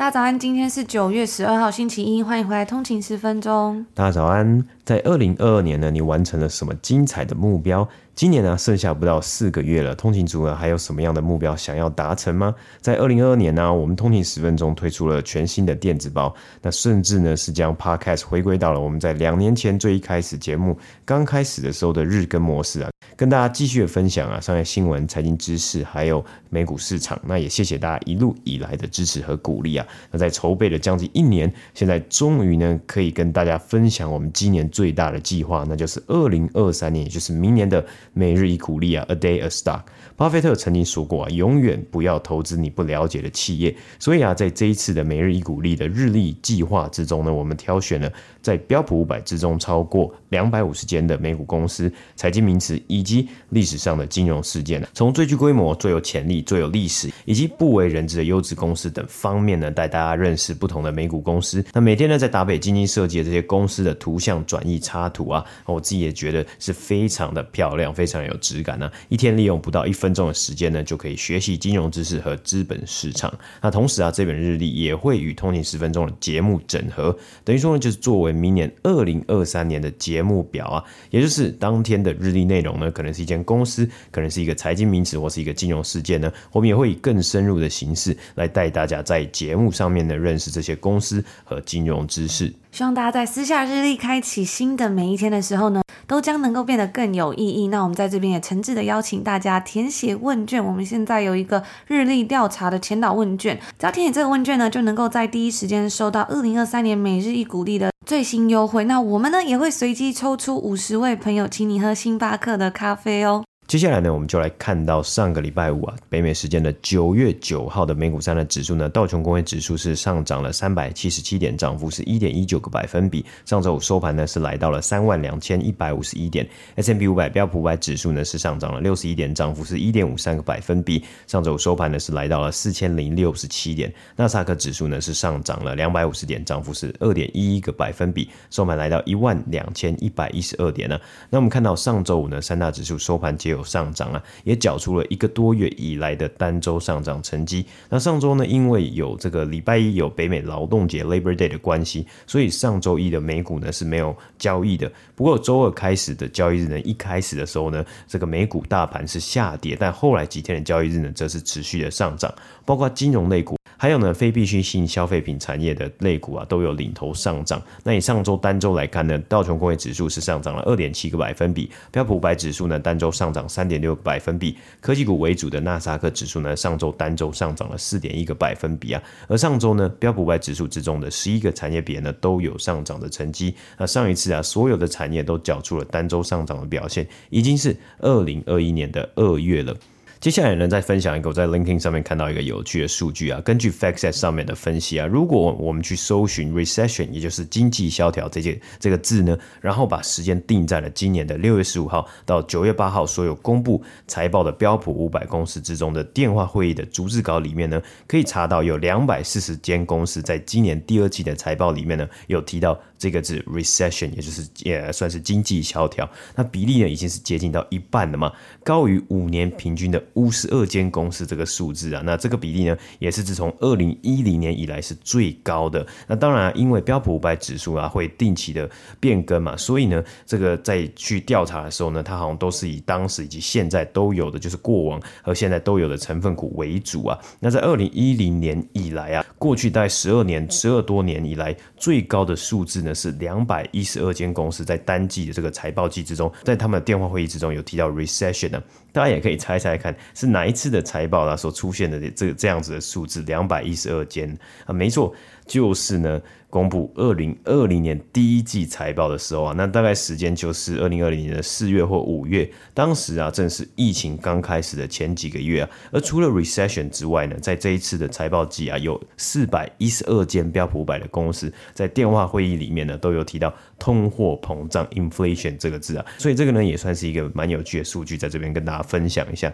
大家早安，今天是九月十二号星期一，欢迎回来通勤十分钟。大家早安，在二零二二年呢，你完成了什么精彩的目标？今年呢，剩下不到四个月了，通勤族呢还有什么样的目标想要达成吗？在二零二二年呢，我们通勤十分钟推出了全新的电子报，那甚至呢是将 Podcast 回归到了我们在两年前最一开始节目刚开始的时候的日更模式啊，跟大家继续分享啊商业新闻、财经知识，还有美股市场。那也谢谢大家一路以来的支持和鼓励啊。那在筹备了将近一年，现在终于呢可以跟大家分享我们今年最大的计划，那就是二零二三年，也就是明年的。每日一股利啊，A day a stock。巴菲特曾经说过啊，永远不要投资你不了解的企业。所以啊，在这一次的每日一股利的日历计划之中呢，我们挑选了在标普五百之中超过两百五十间的美股公司、财经名词以及历史上的金融事件，从最具规模、最有潜力、最有历史以及不为人知的优质公司等方面呢，带大家认识不同的美股公司。那每天呢，在达北精心设计的这些公司的图像转译插图啊，我自己也觉得是非常的漂亮，非常有质感呢、啊。一天利用不到一分。分钟的时间呢，就可以学习金融知识和资本市场。那同时啊，这本日历也会与通勤十分钟的节目整合，等于说呢，就是作为明年二零二三年的节目表啊，也就是当天的日历内容呢，可能是一间公司，可能是一个财经名词，或是一个金融事件呢，我们也会以更深入的形式来带大家在节目上面呢认识这些公司和金融知识。希望大家在私下日历，开启新的每一天的时候呢，都将能够变得更有意义。那我们在这边也诚挚的邀请大家填写问卷。我们现在有一个日历调查的前导问卷，只要填写这个问卷呢，就能够在第一时间收到二零二三年每日一鼓励的最新优惠。那我们呢也会随机抽出五十位朋友，请你喝星巴克的咖啡哦。接下来呢，我们就来看到上个礼拜五啊，北美时间的九月九号的美股三大指数呢，道琼工业指数是上涨了三百七十七点，涨幅是一点一九个百分比。上周五收盘呢是来到了三万两千一百五十一点。S&P 五百标普五百指数呢是上涨了六十一点，涨幅是一点五三个百分比。上周五收盘呢是来到了四千零六十七点。纳斯达克指数呢是上涨了两百五十点，涨幅是二点一一个百分比。收盘来到一万两千一百一十二点呢。那我们看到上周五呢三大指数收盘皆有上涨啊，也缴出了一个多月以来的单周上涨成绩。那上周呢，因为有这个礼拜一有北美劳动节 Labor Day 的关系，所以上周一的美股呢是没有交易的。不过周二开始的交易日呢，一开始的时候呢，这个美股大盘是下跌，但后来几天的交易日呢，则是持续的上涨，包括金融类股。还有呢，非必需性消费品产业的类股啊，都有领头上涨。那以上周单周来看呢，道琼工业指数是上涨了二点七个百分比，标普五百指数呢单周上涨三点六个百分比，科技股为主的纳斯达克指数呢上周单周上涨了四点一个百分比啊。而上周呢，标普五百指数之中的十一个产业别呢都有上涨的成绩。那上一次啊，所有的产业都缴出了单周上涨的表现，已经是二零二一年的二月了。接下来呢，再分享一个我在 LinkedIn 上面看到一个有趣的数据啊。根据 FactSet 上面的分析啊，如果我们去搜寻 recession，也就是经济萧条这些这个字呢，然后把时间定在了今年的六月十五号到九月八号所有公布财报的标普五百公司之中的电话会议的逐字稿里面呢，可以查到有两百四十间公司在今年第二季的财报里面呢，有提到这个字 recession，也就是也算是经济萧条。那比例呢，已经是接近到一半了嘛，高于五年平均的。五十二间公司这个数字啊，那这个比例呢，也是自从二零一零年以来是最高的。那当然，因为标普五百指数啊会定期的变更嘛，所以呢，这个在去调查的时候呢，它好像都是以当时以及现在都有的，就是过往和现在都有的成分股为主啊。那在二零一零年以来啊，过去大概十二年、十二多年以来最高的数字呢是两百一十二间公司在单季的这个财报季之中，在他们的电话会议之中有提到 recession 呢。大家也可以猜猜看，是哪一次的财报呢所出现的这这样子的数字两百一十二间啊？没错，就是呢公布二零二零年第一季财报的时候啊，那大概时间就是二零二零年的四月或五月，当时啊正是疫情刚开始的前几个月啊。而除了 recession 之外呢，在这一次的财报季啊，有四百一十二间标普五百的公司在电话会议里面呢，都有提到通货膨胀 inflation 这个字啊，所以这个呢也算是一个蛮有趣的数据，在这边跟大家分享一下。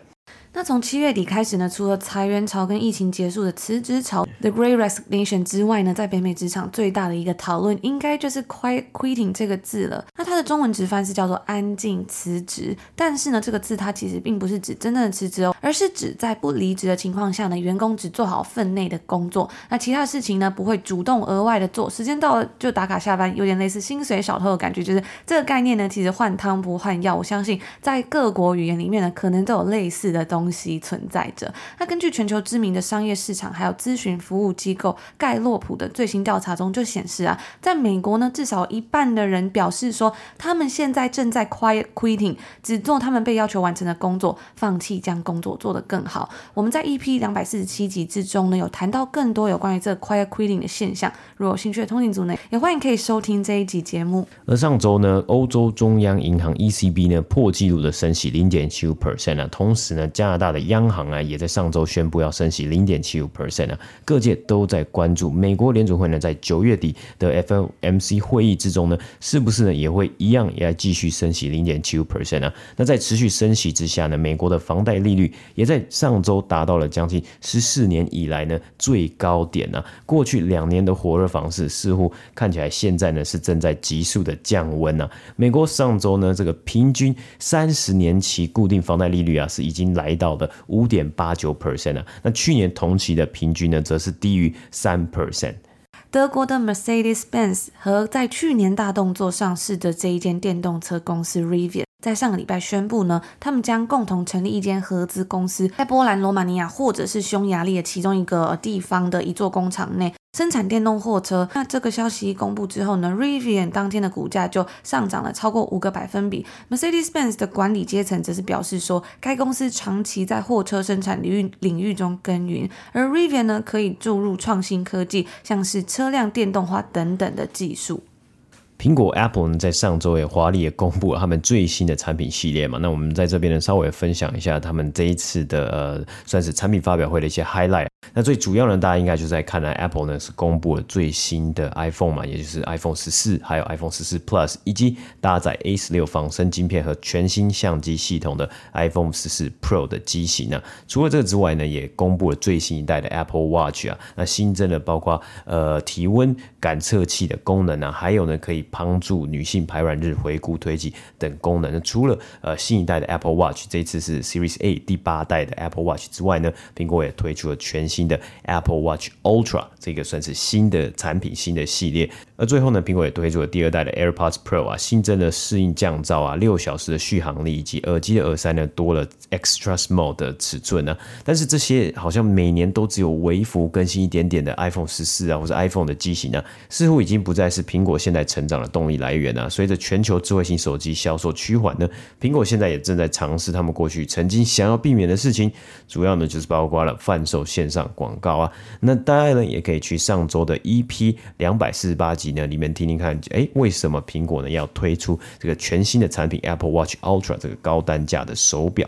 那从七月底开始呢，除了裁员潮跟疫情结束的辞职潮，The Great Resignation 之外呢，在北美职场最大的一个讨论，应该就是 Quiet Quitting 这个字了。那它的中文直翻是叫做安静辞职，但是呢，这个字它其实并不是指真正的辞职哦，而是指在不离职的情况下呢，员工只做好分内的工作，那其他事情呢，不会主动额外的做，时间到了就打卡下班，有点类似薪水小偷的感觉。就是这个概念呢，其实换汤不换药，我相信在各国语言里面呢，可能都有类似的东西。东西存在着。那根据全球知名的商业市场还有咨询服务机构盖洛普的最新调查中就显示啊，在美国呢，至少一半的人表示说，他们现在正在 quiet quitting，只做他们被要求完成的工作，放弃将工作做得更好。我们在 EP 两百四十七集之中呢，有谈到更多有关于这个 quiet quitting 的现象。如果有兴趣的通勤族呢，也欢迎可以收听这一集节目。而上周呢，欧洲中央银行 ECB 呢破纪录的升息零点七五 percent 啊，同时呢，加大的央行啊，也在上周宣布要升息零点七五 percent 啊，各界都在关注美国联储会呢，在九月底的 FOMC 会议之中呢，是不是呢也会一样也要继续升息零点七五 percent 啊？那在持续升息之下呢，美国的房贷利率也在上周达到了将近十四年以来呢最高点啊。过去两年的火热房市似乎看起来现在呢是正在急速的降温啊。美国上周呢这个平均三十年期固定房贷利率啊是已经来到了。五点八九 percent 啊，那去年同期的平均呢，则是低于三 percent。德国的 Mercedes-Benz 和在去年大动作上市的这一间电动车公司 Rivian，在上个礼拜宣布呢，他们将共同成立一间合资公司，在波兰、罗马尼亚或者是匈牙利的其中一个地方的一座工厂内。生产电动货车，那这个消息一公布之后呢，Rivian 当天的股价就上涨了超过五个百分比。Mercedes-Benz 的管理阶层则是表示说，该公司长期在货车生产领域领域中耕耘，而 Rivian 呢可以注入创新科技，像是车辆电动化等等的技术。苹果 Apple 呢在上周也华丽也公布了他们最新的产品系列嘛，那我们在这边呢稍微分享一下他们这一次的呃算是产品发表会的一些 highlight。那最主要呢，大家应该就在看呢，Apple 呢是公布了最新的 iPhone 嘛，也就是 iPhone 十四，还有 iPhone 十四 Plus，以及搭载 A 十六仿生晶片和全新相机系统的 iPhone 十四 Pro 的机型呢。除了这个之外呢，也公布了最新一代的 Apple Watch 啊，那新增的包括呃体温感测器的功能啊，还有呢可以帮助女性排卵日回顾推挤等功能。那除了呃新一代的 Apple Watch，这一次是 Series A 第八代的 Apple Watch 之外呢，苹果也推出了全新的 Apple Watch Ultra，这个算是新的产品、新的系列。而最后呢，苹果也推出了第二代的 AirPods Pro 啊，新增了适应降噪啊、六小时的续航力，以及耳机的耳塞呢多了 Extra Small 的尺寸呢。但是这些好像每年都只有微幅更新一点点的 iPhone 十四啊，或者 iPhone 的机型呢，似乎已经不再是苹果现在成长的动力来源啊。随着全球智慧型手机销售趋缓呢，苹果现在也正在尝试他们过去曾经想要避免的事情，主要呢就是包括了贩售线上广告啊。那大家呢也可以去上周的 EP 两百四十八集。呢，里面听听看，哎，为什么苹果呢要推出这个全新的产品 Apple Watch Ultra 这个高单价的手表？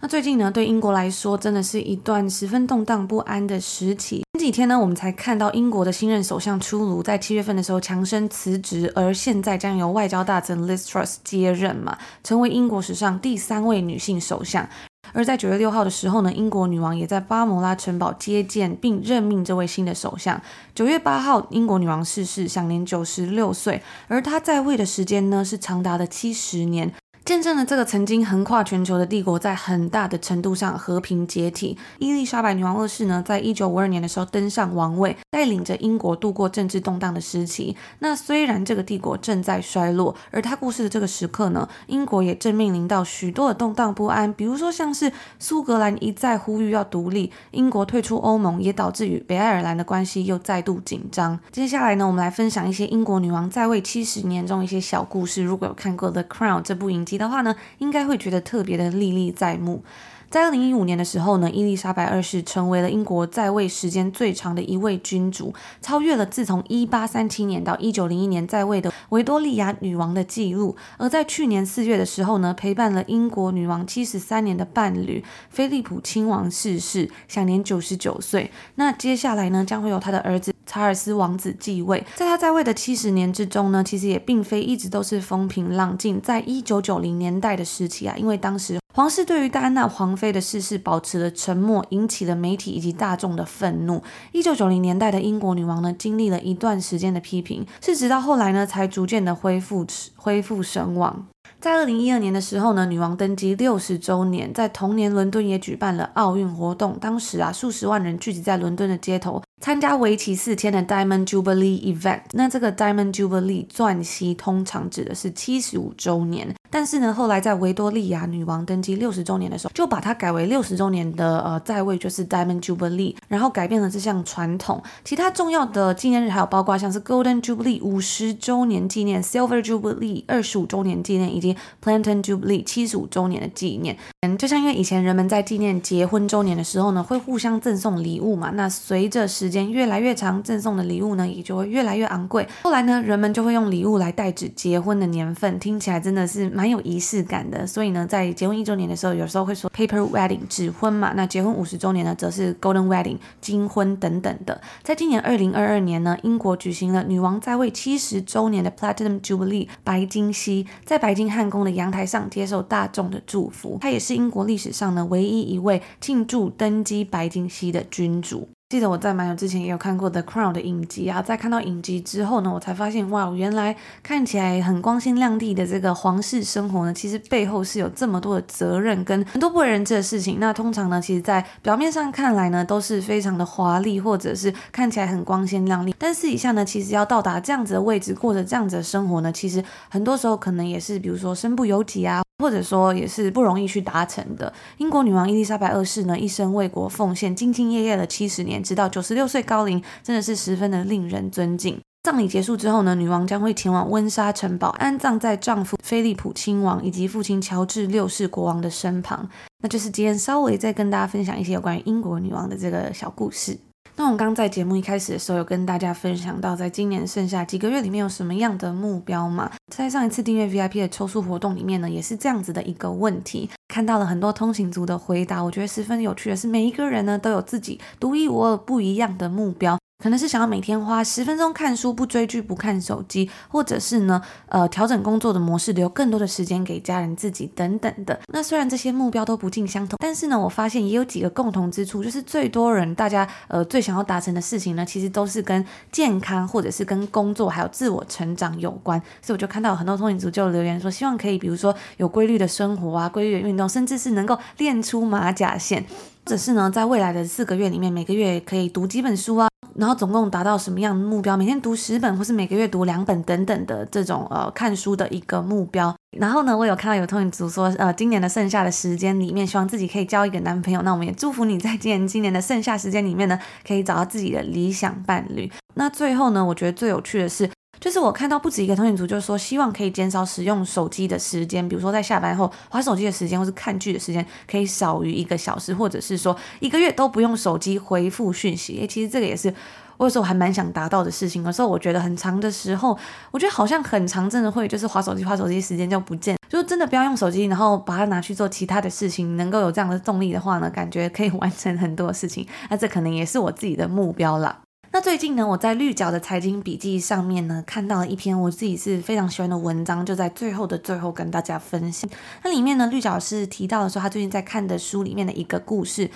那最近呢，对英国来说，真的是一段十分动荡不安的时期。前几天呢，我们才看到英国的新任首相出炉，在七月份的时候强生辞职，而现在将由外交大臣 Liz Truss 接任嘛，成为英国史上第三位女性首相。而在九月六号的时候呢，英国女王也在巴摩拉城堡接见并任命这位新的首相。九月八号，英国女王逝世，享年九十六岁，而她在位的时间呢，是长达的七十年。见证了这个曾经横跨全球的帝国在很大的程度上和平解体。伊丽莎白女王二世呢，在一九五二年的时候登上王位，带领着英国度过政治动荡的时期。那虽然这个帝国正在衰落，而她故事的这个时刻呢，英国也正面临到许多的动荡不安。比如说，像是苏格兰一再呼吁要独立，英国退出欧盟，也导致与北爱尔兰的关系又再度紧张。接下来呢，我们来分享一些英国女王在位七十年中一些小故事。如果有看过《The Crown》这部影集，的话呢，应该会觉得特别的历历在目。在二零一五年的时候呢，伊丽莎白二世成为了英国在位时间最长的一位君主，超越了自从一八三七年到一九零一年在位的维多利亚女王的记录。而在去年四月的时候呢，陪伴了英国女王七十三年的伴侣菲利普亲王逝世，享年九十九岁。那接下来呢，将会有他的儿子查尔斯王子继位。在他在位的七十年之中呢，其实也并非一直都是风平浪静。在一九九零年代的时期啊，因为当时。皇室对于戴安娜皇妃的逝世保持了沉默，引起了媒体以及大众的愤怒。一九九零年代的英国女王呢，经历了一段时间的批评，是直到后来呢，才逐渐的恢复恢复声望。在二零一二年的时候呢，女王登基六十周年，在同年伦敦也举办了奥运活动，当时啊，数十万人聚集在伦敦的街头。参加为期四天的 Diamond Jubilee Event，那这个 Diamond Jubilee 钻禧通常指的是七十五周年，但是呢，后来在维多利亚女王登基六十周年的时候，就把它改为六十周年的呃在位就是 Diamond Jubilee，然后改变了这项传统。其他重要的纪念日还有包括像是 Golden Jubilee 五十周年纪念，Silver Jubilee 二十五周年纪念，以及 p l a n t o n Jubilee 七十五周年的纪念。嗯，就像因为以前人们在纪念结婚周年的时候呢，会互相赠送礼物嘛，那随着时时间越来越长，赠送的礼物呢也就会越来越昂贵。后来呢，人们就会用礼物来代指结婚的年份，听起来真的是蛮有仪式感的。所以呢，在结婚一周年的时候，有时候会说 paper wedding 纸婚嘛。那结婚五十周年呢，则是 golden wedding 金婚等等的。在今年二零二二年呢，英国举行了女王在位七十周年的 platinum jubilee 白金禧，在白金汉宫的阳台上接受大众的祝福。她也是英国历史上呢唯一一位庆祝登基白金禧的君主。记得我在蛮久之前也有看过《The Crown》的影集啊，在看到影集之后呢，我才发现哇，原来看起来很光鲜亮丽的这个皇室生活呢，其实背后是有这么多的责任跟很多不为人知的事情。那通常呢，其实在表面上看来呢，都是非常的华丽，或者是看起来很光鲜亮丽，但私底下呢，其实要到达这样子的位置，过着这样子的生活呢，其实很多时候可能也是，比如说身不由己啊。或者说也是不容易去达成的。英国女王伊丽莎白二世呢，一生为国奉献，兢兢业业了七十年，直到九十六岁高龄，真的是十分的令人尊敬。葬礼结束之后呢，女王将会前往温莎城堡，安葬在丈夫菲利普亲王以及父亲乔治六世国王的身旁。那就是今天稍微再跟大家分享一些有关于英国女王的这个小故事。那我刚在节目一开始的时候有跟大家分享到，在今年剩下几个月里面有什么样的目标嘛？在上一次订阅 VIP 的抽书活动里面呢，也是这样子的一个问题，看到了很多通勤族的回答，我觉得十分有趣的是，每一个人呢都有自己独一无二、不一样的目标。可能是想要每天花十分钟看书，不追剧，不看手机，或者是呢，呃，调整工作的模式，留更多的时间给家人、自己等等的。那虽然这些目标都不尽相同，但是呢，我发现也有几个共同之处，就是最多人大家呃最想要达成的事情呢，其实都是跟健康或者是跟工作还有自我成长有关。所以我就看到很多通勤族就留言说，希望可以比如说有规律的生活啊，规律的运动，甚至是能够练出马甲线，或者是呢，在未来的四个月里面，每个月可以读几本书啊。然后总共达到什么样的目标？每天读十本，或是每个月读两本等等的这种呃看书的一个目标。然后呢，我有看到有通勤族说，呃，今年的剩下的时间里面，希望自己可以交一个男朋友。那我们也祝福你在今年今年的剩下时间里面呢，可以找到自己的理想伴侣。那最后呢，我觉得最有趣的是。就是我看到不止一个通勤族，就是说希望可以减少使用手机的时间，比如说在下班后划手机的时间，或是看剧的时间，可以少于一个小时，或者是说一个月都不用手机回复讯息。诶，其实这个也是我有时候还蛮想达到的事情。有时候我觉得很长的时候，我觉得好像很长，真的会就是划手机，划手机时间就不见，就真的不要用手机，然后把它拿去做其他的事情，能够有这样的动力的话呢，感觉可以完成很多事情。那这可能也是我自己的目标啦。那最近呢，我在绿角的财经笔记上面呢，看到了一篇我自己是非常喜欢的文章，就在最后的最后跟大家分享。那里面呢，绿角是提到了说他最近在看的书里面的一个故事。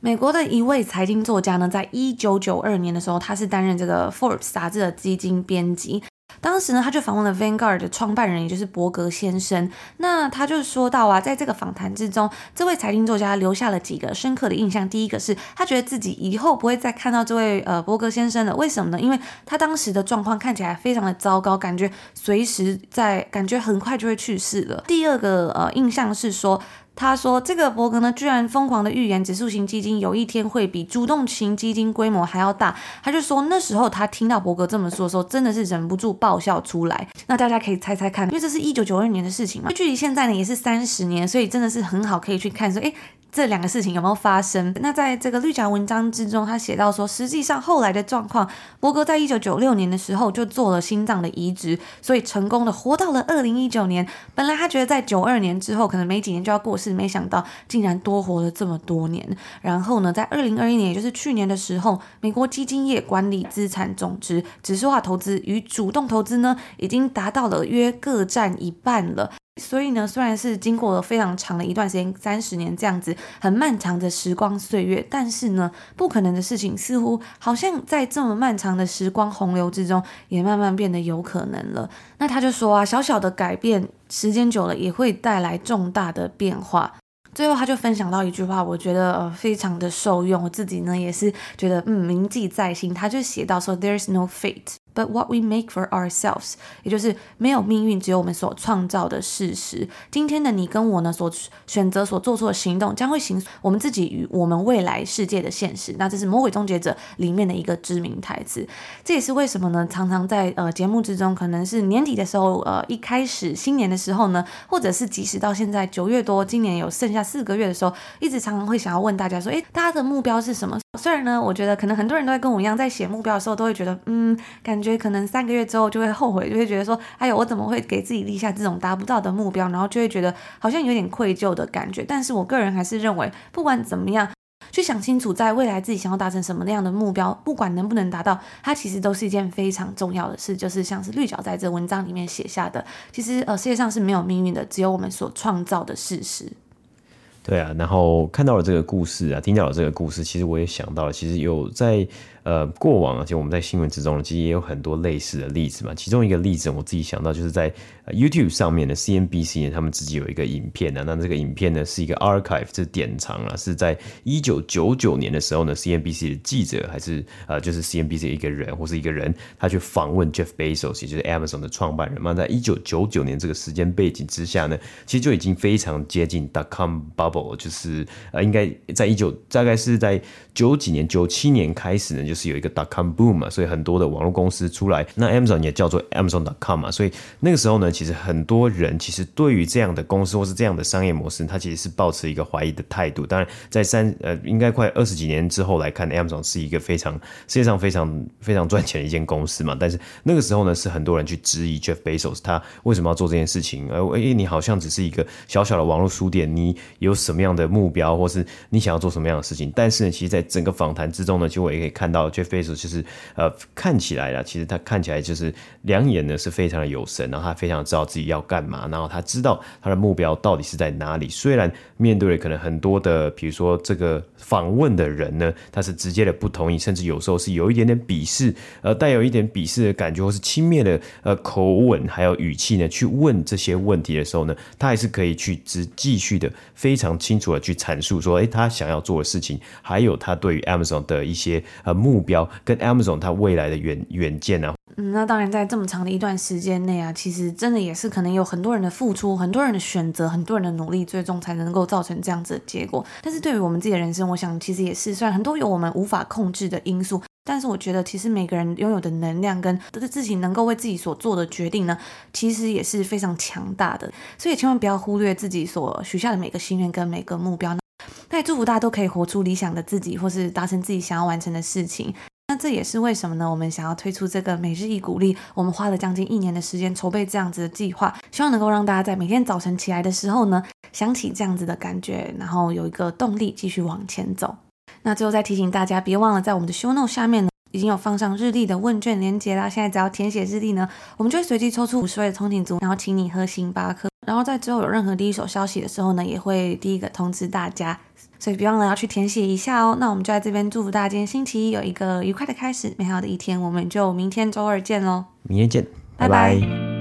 美国的一位财经作家呢，在一九九二年的时候，他是担任这个 Forbes 杂志的基金编辑。当时呢，他就访问了 Vanguard 的创办人，也就是伯格先生。那他就说到啊，在这个访谈之中，这位财经作家留下了几个深刻的印象。第一个是他觉得自己以后不会再看到这位呃伯格先生了。为什么呢？因为他当时的状况看起来非常的糟糕，感觉随时在，感觉很快就会去世了。第二个呃印象是说。他说：“这个伯格呢，居然疯狂的预言指数型基金有一天会比主动型基金规模还要大。”他就说那时候他听到伯格这么说的时候，真的是忍不住爆笑出来。那大家可以猜猜看，因为这是一九九二年的事情嘛，距离现在呢也是三十年，所以真的是很好可以去看说，诶，这两个事情有没有发生？那在这个绿角文章之中，他写到说，实际上后来的状况，伯格在一九九六年的时候就做了心脏的移植，所以成功的活到了二零一九年。本来他觉得在九二年之后可能没几年就要过世，没想到竟然多活了这么多年。然后呢，在二零二一年，也就是去年的时候，美国基金业管理资产总值指数化投资与主动投资呢，已经达到了约各占一半了。所以呢，虽然是经过了非常长的一段时间，三十年这样子很漫长的时光岁月，但是呢，不可能的事情似乎好像在这么漫长的时光洪流之中，也慢慢变得有可能了。那他就说啊，小小的改变，时间久了也会带来重大的变化。最后他就分享到一句话，我觉得呃非常的受用，我自己呢也是觉得嗯铭记在心。他就写到说，There is no fate。But what we make for ourselves，也就是没有命运，只有我们所创造的事实。今天的你跟我呢，所选择所做出的行动，将会形我们自己与我们未来世界的现实。那这是《魔鬼终结者》里面的一个知名台词。这也是为什么呢？常常在呃节目之中，可能是年底的时候，呃一开始新年的时候呢，或者是即使到现在九月多，今年有剩下四个月的时候，一直常常会想要问大家说，诶，大家的目标是什么？虽然呢，我觉得可能很多人都会跟我一样，在写目标的时候，都会觉得，嗯，感觉。可能三个月之后就会后悔，就会觉得说，哎呦，我怎么会给自己立下这种达不到的目标？然后就会觉得好像有点愧疚的感觉。但是我个人还是认为，不管怎么样，去想清楚在未来自己想要达成什么那样的目标，不管能不能达到，它其实都是一件非常重要的事。就是像是绿角在这文章里面写下的，其实呃，世界上是没有命运的，只有我们所创造的事实。对啊，然后看到了这个故事啊，听到了这个故事，其实我也想到了，其实有在。呃，过往而且我们在新闻之中其实也有很多类似的例子嘛。其中一个例子，我自己想到就是在 YouTube 上面的 CNBC 呢，他们自己有一个影片呢。那这个影片呢是一个 archive，是典藏啊，是在一九九九年的时候呢，CNBC 的记者还是呃，就是 CNBC 一个人或是一个人，他去访问 Jeff Bezos，也就是 Amazon 的创办人嘛。在一九九九年这个时间背景之下呢，其实就已经非常接近 dot com bubble，就是呃，应该在一九大概是在九几年、九七年开始呢，就。是有一个 dot com boom 嘛，所以很多的网络公司出来，那 Amazon 也叫做 Amazon dot com 嘛，所以那个时候呢，其实很多人其实对于这样的公司或是这样的商业模式，他其实是抱持一个怀疑的态度。当然，在三呃应该快二十几年之后来看，Amazon 是一个非常世界上非常非常赚钱的一间公司嘛。但是那个时候呢，是很多人去质疑 Jeff Bezos 他为什么要做这件事情？而诶，你好像只是一个小小的网络书店，你有什么样的目标，或是你想要做什么样的事情？但是呢，其实在整个访谈之中呢，其实我也可以看到。Jeff Bezos 就是呃，看起来啦，其实他看起来就是两眼呢是非常的有神，然后他非常知道自己要干嘛，然后他知道他的目标到底是在哪里。虽然面对了可能很多的，比如说这个访问的人呢，他是直接的不同意，甚至有时候是有一点点鄙视，呃，带有一点鄙视的感觉，或是轻蔑的呃口吻还有语气呢，去问这些问题的时候呢，他还是可以去直继续的非常清楚的去阐述说，哎，他想要做的事情，还有他对于 Amazon 的一些呃目目标跟 Amazon 它未来的远远见啊，嗯，那当然在这么长的一段时间内啊，其实真的也是可能有很多人的付出，很多人的选择，很多人的努力，最终才能够造成这样子的结果。但是对于我们自己的人生，我想其实也是，虽然很多有我们无法控制的因素，但是我觉得其实每个人拥有的能量跟自己能够为自己所做的决定呢，其实也是非常强大的。所以千万不要忽略自己所许下的每个心愿跟每个目标。那也祝福大家都可以活出理想的自己，或是达成自己想要完成的事情。那这也是为什么呢？我们想要推出这个每日一鼓励，我们花了将近一年的时间筹备这样子的计划，希望能够让大家在每天早晨起来的时候呢，想起这样子的感觉，然后有一个动力继续往前走。那最后再提醒大家，别忘了在我们的 show note 下面呢，已经有放上日历的问卷连接啦。现在只要填写日历呢，我们就会随机抽出五十位的通勤族，然后请你喝星巴克。然后在之后有任何第一手消息的时候呢，也会第一个通知大家。所以别忘了要去填写一下哦。那我们就在这边祝福大家今天星期一有一个愉快的开始，美好的一天。我们就明天周二见喽。明天见，拜拜。拜拜。